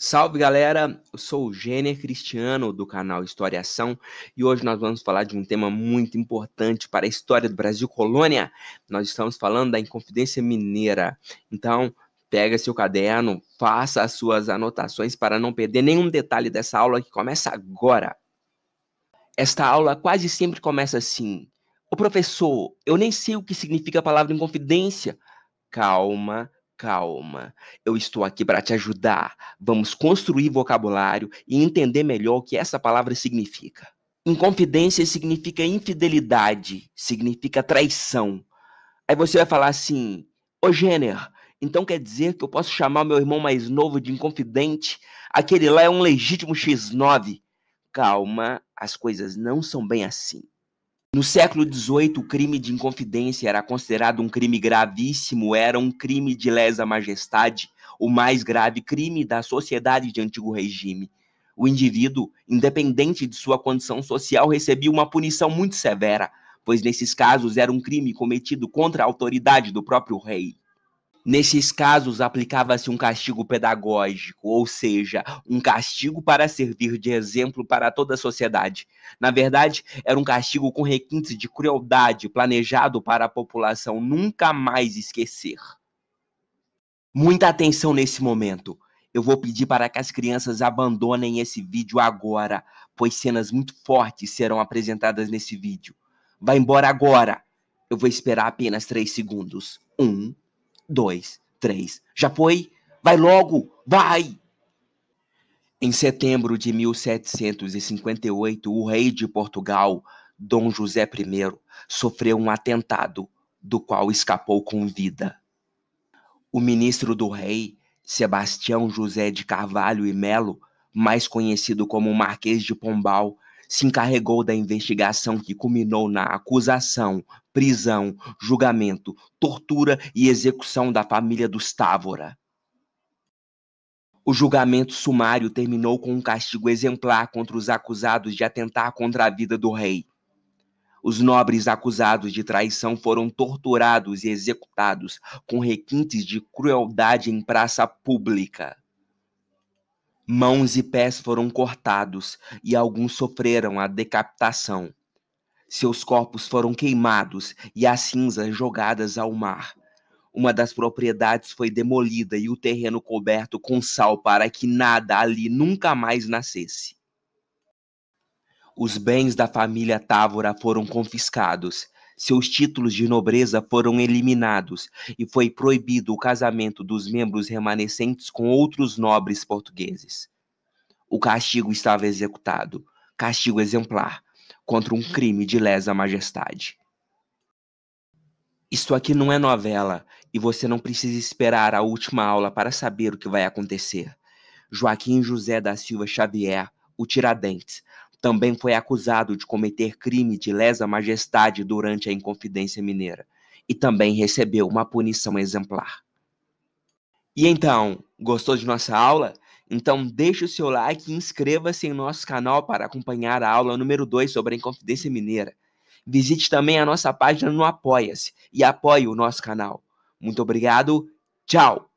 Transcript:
Salve galera, eu sou o Gêner Cristiano do canal História Ação e hoje nós vamos falar de um tema muito importante para a história do Brasil colônia. Nós estamos falando da Inconfidência Mineira. Então, pega seu caderno, faça as suas anotações para não perder nenhum detalhe dessa aula que começa agora. Esta aula quase sempre começa assim: "O professor, eu nem sei o que significa a palavra Inconfidência". Calma, Calma, eu estou aqui para te ajudar. Vamos construir vocabulário e entender melhor o que essa palavra significa. Inconfidência significa infidelidade, significa traição. Aí você vai falar assim: Ô Jenner, então quer dizer que eu posso chamar meu irmão mais novo de inconfidente? Aquele lá é um legítimo X9. Calma, as coisas não são bem assim. No século XVIII, o crime de inconfidência era considerado um crime gravíssimo, era um crime de lesa majestade, o mais grave crime da sociedade de antigo regime. O indivíduo, independente de sua condição social, recebia uma punição muito severa, pois nesses casos era um crime cometido contra a autoridade do próprio rei. Nesses casos, aplicava-se um castigo pedagógico, ou seja, um castigo para servir de exemplo para toda a sociedade. Na verdade, era um castigo com requintes de crueldade, planejado para a população nunca mais esquecer. Muita atenção nesse momento. Eu vou pedir para que as crianças abandonem esse vídeo agora, pois cenas muito fortes serão apresentadas nesse vídeo. Vai embora agora! Eu vou esperar apenas 3 segundos. Um dois, três. Já foi? Vai logo! Vai! Em setembro de 1758, o rei de Portugal, Dom José I, sofreu um atentado, do qual escapou com vida. O ministro do rei, Sebastião José de Carvalho e Melo, mais conhecido como Marquês de Pombal, se encarregou da investigação que culminou na acusação, prisão, julgamento, tortura e execução da família dos Távora. O julgamento sumário terminou com um castigo exemplar contra os acusados de atentar contra a vida do rei. Os nobres acusados de traição foram torturados e executados com requintes de crueldade em praça pública. Mãos e pés foram cortados e alguns sofreram a decapitação. Seus corpos foram queimados e as cinzas jogadas ao mar. Uma das propriedades foi demolida e o terreno coberto com sal para que nada ali nunca mais nascesse. Os bens da família Távora foram confiscados, seus títulos de nobreza foram eliminados e foi proibido o casamento dos membros remanescentes com outros nobres portugueses. O castigo estava executado, castigo exemplar, contra um crime de lesa majestade. Isto aqui não é novela e você não precisa esperar a última aula para saber o que vai acontecer. Joaquim José da Silva Xavier, o Tiradentes, também foi acusado de cometer crime de lesa majestade durante a Inconfidência Mineira e também recebeu uma punição exemplar. E então, gostou de nossa aula? Então deixe o seu like e inscreva-se em nosso canal para acompanhar a aula número 2 sobre a Inconfidência Mineira. Visite também a nossa página no Apoia-se e apoie o nosso canal. Muito obrigado, tchau!